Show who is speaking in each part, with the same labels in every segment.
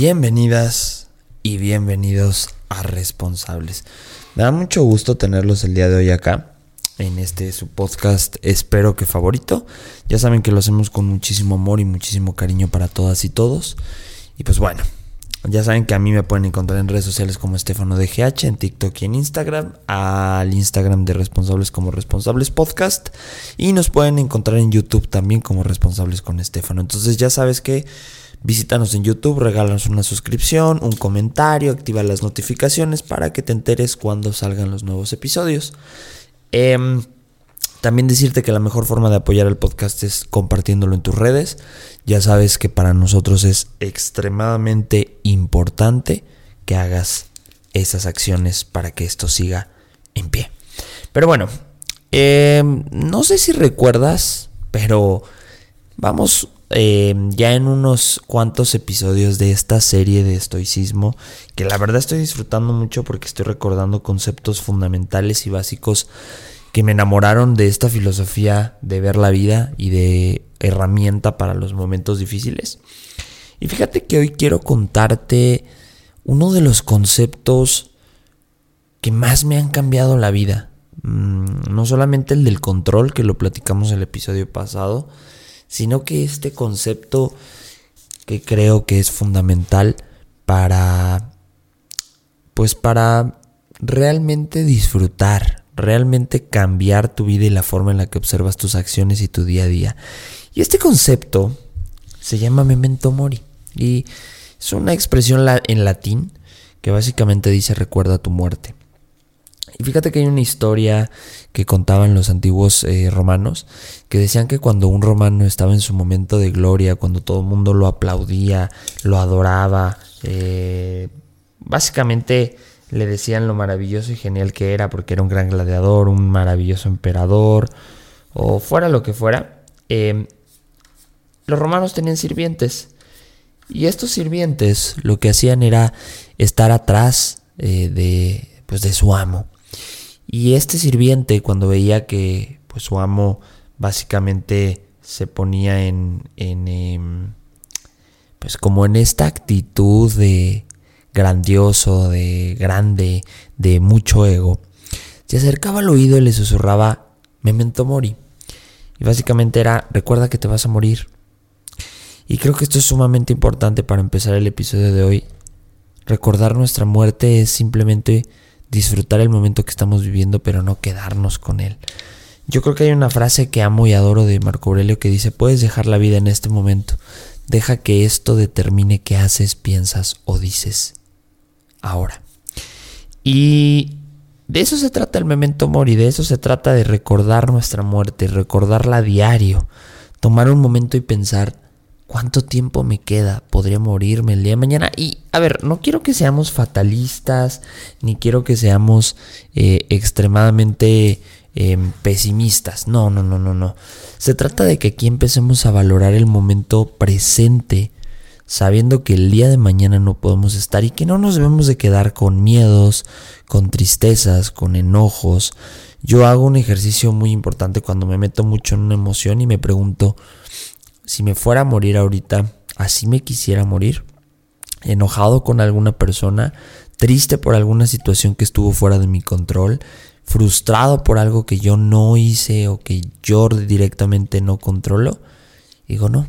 Speaker 1: Bienvenidas y bienvenidos a Responsables. Me da mucho gusto tenerlos el día de hoy acá en este su podcast, espero que favorito. Ya saben que lo hacemos con muchísimo amor y muchísimo cariño para todas y todos. Y pues bueno, ya saben que a mí me pueden encontrar en redes sociales como Estefano DGH, en TikTok y en Instagram, al Instagram de Responsables como Responsables Podcast y nos pueden encontrar en YouTube también como Responsables con Estefano. Entonces ya sabes que visítanos en YouTube, regálanos una suscripción, un comentario, activa las notificaciones para que te enteres cuando salgan los nuevos episodios. Em, también decirte que la mejor forma de apoyar el podcast es compartiéndolo en tus redes. Ya sabes que para nosotros es extremadamente importante que hagas esas acciones para que esto siga en pie. Pero bueno, em, no sé si recuerdas, pero vamos em, ya en unos cuantos episodios de esta serie de estoicismo que la verdad estoy disfrutando mucho porque estoy recordando conceptos fundamentales y básicos que me enamoraron de esta filosofía de ver la vida y de herramienta para los momentos difíciles. Y fíjate que hoy quiero contarte uno de los conceptos que más me han cambiado la vida. Mm, no solamente el del control, que lo platicamos el episodio pasado, sino que este concepto que creo que es fundamental para, pues para realmente disfrutar realmente cambiar tu vida y la forma en la que observas tus acciones y tu día a día. Y este concepto se llama memento mori y es una expresión en latín que básicamente dice recuerda tu muerte. Y fíjate que hay una historia que contaban los antiguos eh, romanos que decían que cuando un romano estaba en su momento de gloria, cuando todo el mundo lo aplaudía, lo adoraba, eh, básicamente le decían lo maravilloso y genial que era porque era un gran gladiador, un maravilloso emperador o fuera lo que fuera, eh, los romanos tenían sirvientes y estos sirvientes lo que hacían era estar atrás de, pues de su amo. Y este sirviente cuando veía que pues su amo básicamente se ponía en, en em, pues como en esta actitud de grandioso, de grande, de mucho ego, se acercaba al oído y le susurraba Memento Mori. Y básicamente era, recuerda que te vas a morir. Y creo que esto es sumamente importante para empezar el episodio de hoy. Recordar nuestra muerte es simplemente disfrutar el momento que estamos viviendo, pero no quedarnos con él. Yo creo que hay una frase que amo y adoro de Marco Aurelio que dice, puedes dejar la vida en este momento, deja que esto determine qué haces, piensas o dices ahora. Y de eso se trata el memento mori, de eso se trata de recordar nuestra muerte, recordarla a diario, tomar un momento y pensar cuánto tiempo me queda, podría morirme el día de mañana. Y a ver, no quiero que seamos fatalistas, ni quiero que seamos eh, extremadamente em, pesimistas, no, no, no, no, no. Se trata de que aquí empecemos a valorar el momento presente sabiendo que el día de mañana no podemos estar y que no nos debemos de quedar con miedos, con tristezas, con enojos. Yo hago un ejercicio muy importante cuando me meto mucho en una emoción y me pregunto, si me fuera a morir ahorita, ¿así me quisiera morir? Enojado con alguna persona, triste por alguna situación que estuvo fuera de mi control, frustrado por algo que yo no hice o que yo directamente no controlo. Digo, no,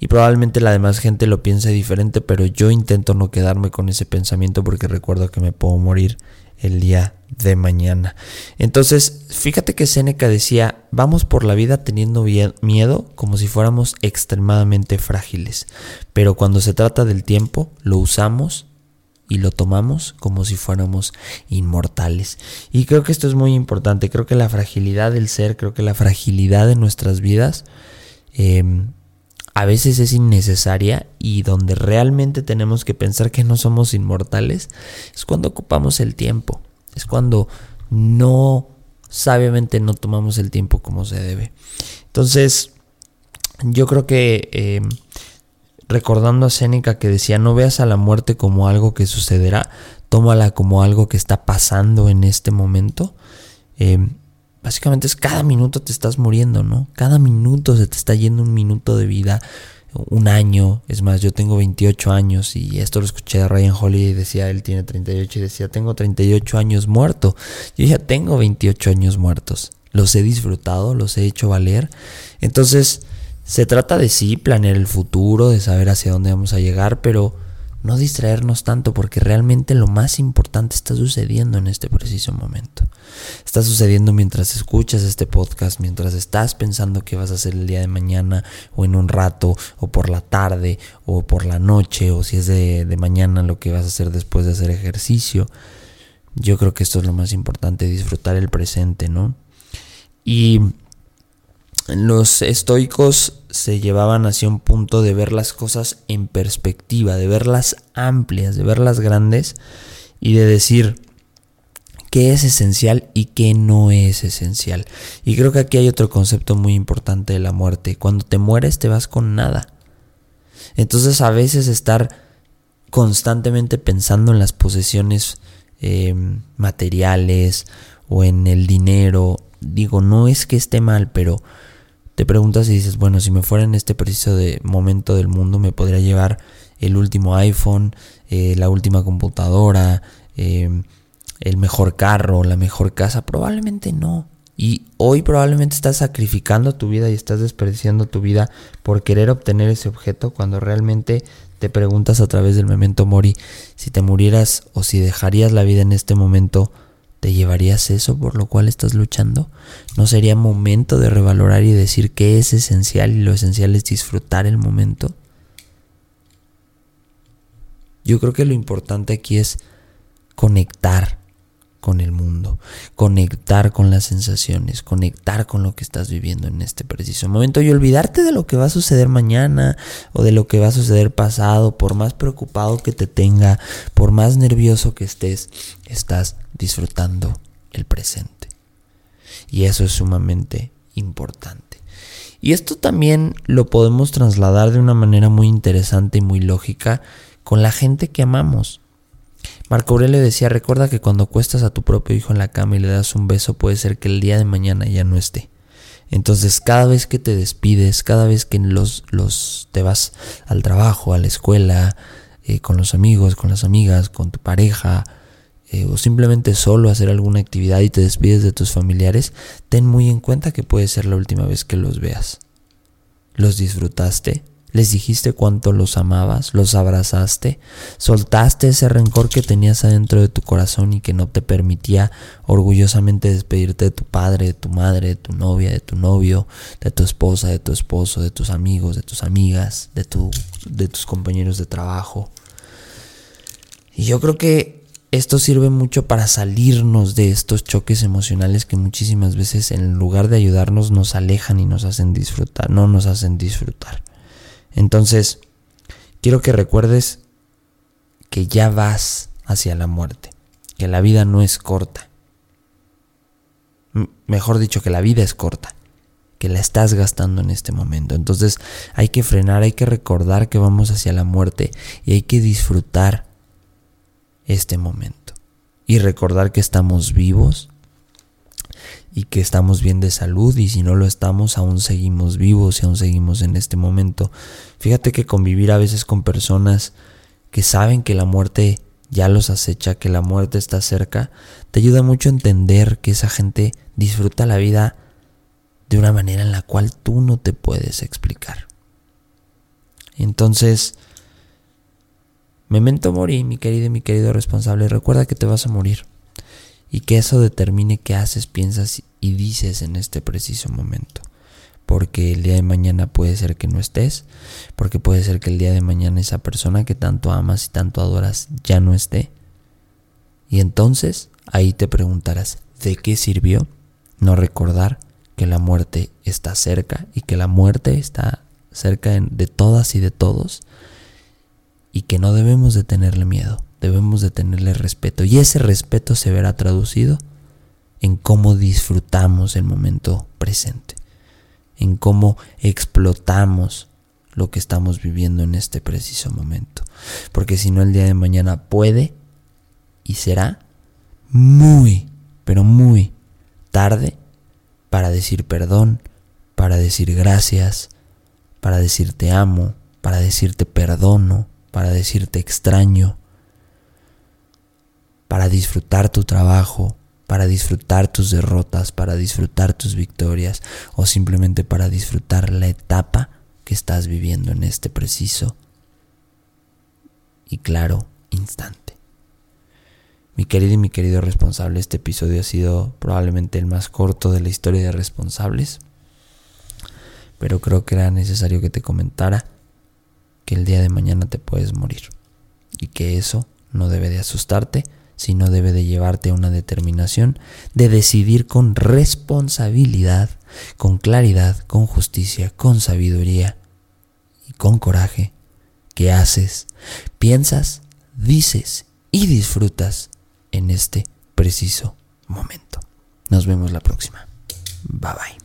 Speaker 1: y probablemente la demás gente lo piense diferente, pero yo intento no quedarme con ese pensamiento porque recuerdo que me puedo morir el día de mañana. Entonces, fíjate que Seneca decía, vamos por la vida teniendo miedo como si fuéramos extremadamente frágiles, pero cuando se trata del tiempo, lo usamos y lo tomamos como si fuéramos inmortales. Y creo que esto es muy importante, creo que la fragilidad del ser, creo que la fragilidad de nuestras vidas, eh, a veces es innecesaria y donde realmente tenemos que pensar que no somos inmortales es cuando ocupamos el tiempo, es cuando no sabiamente no tomamos el tiempo como se debe. Entonces, yo creo que em, recordando a Séneca que decía, no veas a la muerte como algo que sucederá, tómala como algo que está pasando en este momento. Em, básicamente es cada minuto te estás muriendo, ¿no? Cada minuto se te está yendo un minuto de vida. Un año. Es más, yo tengo 28 años y esto lo escuché de Ryan Holiday y decía, él tiene 38 y decía, tengo 38 años muerto. Yo ya tengo 28 años muertos. Los he disfrutado, los he hecho valer. Entonces, se trata de sí, planear el futuro, de saber hacia dónde vamos a llegar, pero no distraernos tanto porque realmente lo más importante está sucediendo en este preciso momento. Está sucediendo mientras escuchas este podcast, mientras estás pensando qué vas a hacer el día de mañana o en un rato o por la tarde o por la noche o si es de, de mañana lo que vas a hacer después de hacer ejercicio. Yo creo que esto es lo más importante, disfrutar el presente, ¿no? Y los estoicos se llevaban hacia un punto de ver las cosas en perspectiva, de verlas amplias, de verlas grandes y de decir qué es esencial y qué no es esencial. Y creo que aquí hay otro concepto muy importante de la muerte. Cuando te mueres te vas con nada. Entonces a veces estar constantemente pensando en las posesiones eh, materiales o en el dinero, digo, no es que esté mal, pero te preguntas y dices, bueno, si me fuera en este preciso de momento del mundo, me podría llevar el último iPhone, eh, la última computadora, em, el mejor carro, la mejor casa. Probablemente no. Y hoy probablemente estás sacrificando tu vida y estás desperdiciando tu vida por querer obtener ese objeto cuando realmente te preguntas a través del memento mori si te murieras o si dejarías la vida en este momento ¿Te llevarías eso por lo cual estás luchando? ¿No sería momento de revalorar y decir que es esencial y lo esencial es disfrutar el momento? Yo creo que lo importante aquí es conectar con el mundo, conectar con las sensaciones, conectar con lo que estás viviendo en este preciso momento y olvidarte de lo que va a suceder mañana o de lo que va a suceder pasado, por más preocupado que te tenga, por más nervioso que estés, estás disfrutando el presente. Y eso es sumamente importante. Y esto también lo podemos trasladar de una manera muy interesante y muy lógica con la gente que amamos. Marco Aurelio decía, recuerda que cuando acuestas a tu propio hijo en la cama y le das un beso puede ser que el día de mañana ya no esté. Entonces cada vez que te despides, cada vez que los, los te vas al trabajo, a la escuela, eh, con los amigos, con las amigas, con tu pareja, eh, o simplemente solo hacer alguna actividad y te despides de tus familiares, ten muy en cuenta que puede ser la última vez que los veas. ¿Los disfrutaste? Les dijiste cuánto los amabas, los abrazaste, soltaste ese rencor que tenías adentro de tu corazón y que no te permitía orgullosamente despedirte de tu padre, de tu madre, de tu novia, de tu novio, de tu esposa, de tu esposo, de tus amigos, de tus amigas, de, tu, de tus compañeros de trabajo. Y yo creo que esto sirve mucho para salirnos de estos choques emocionales que muchísimas veces en lugar de ayudarnos nos alejan y nos hacen disfrutar, no nos hacen disfrutar. Entonces, quiero que recuerdes que ya vas hacia la muerte, que la vida no es corta. Mejor dicho, que la vida es corta, que la estás gastando en este momento. Entonces hay que frenar, hay que recordar que vamos hacia la muerte y hay que disfrutar este momento. Y recordar que estamos vivos, y que estamos bien de salud y si no lo estamos aún seguimos vivos y aún seguimos en este momento. Fíjate que convivir a veces con personas que saben que la muerte ya los acecha, que la muerte está cerca, te ayuda mucho a entender que esa gente disfruta la vida de una manera en la cual tú no te puedes explicar. Entonces, memento mori, mi querido y mi querido responsable, recuerda que te vas a morir y que eso determine qué haces, piensas y dices en este preciso momento. Porque el día de mañana puede ser que no estés, porque puede ser que el día de mañana esa persona que tanto amas y tanto adoras ya no esté. Y entonces ahí te preguntarás, ¿de qué sirvió no recordar que la muerte está cerca y que la muerte está cerca de todas y de todos y que no debemos de tenerle miedo? Debemos de tenerle respeto. Y ese respeto se verá traducido en cómo disfrutamos el momento presente, en cómo explotamos lo que estamos viviendo en este preciso momento. Porque si no, el día de mañana puede y será muy, pero muy tarde para decir perdón, para decir gracias, para decir te amo, para decirte perdono, para decirte extraño, para disfrutar tu trabajo, para disfrutar tus derrotas, para disfrutar tus victorias o simplemente para disfrutar la etapa que estás viviendo en este preciso y claro instante. Mi querido y mi querido responsable, este episodio ha sido probablemente el más corto de la historia de responsables, pero creo que era necesario que te comentara que el día de mañana te puedes morir y que eso no debe de asustarte sino debe de llevarte a una determinación de decidir con responsabilidad, con claridad, con justicia, con sabiduría y con coraje qué haces, piensas, dices y disfrutas en este preciso momento. Nos vemos la próxima. Bye bye.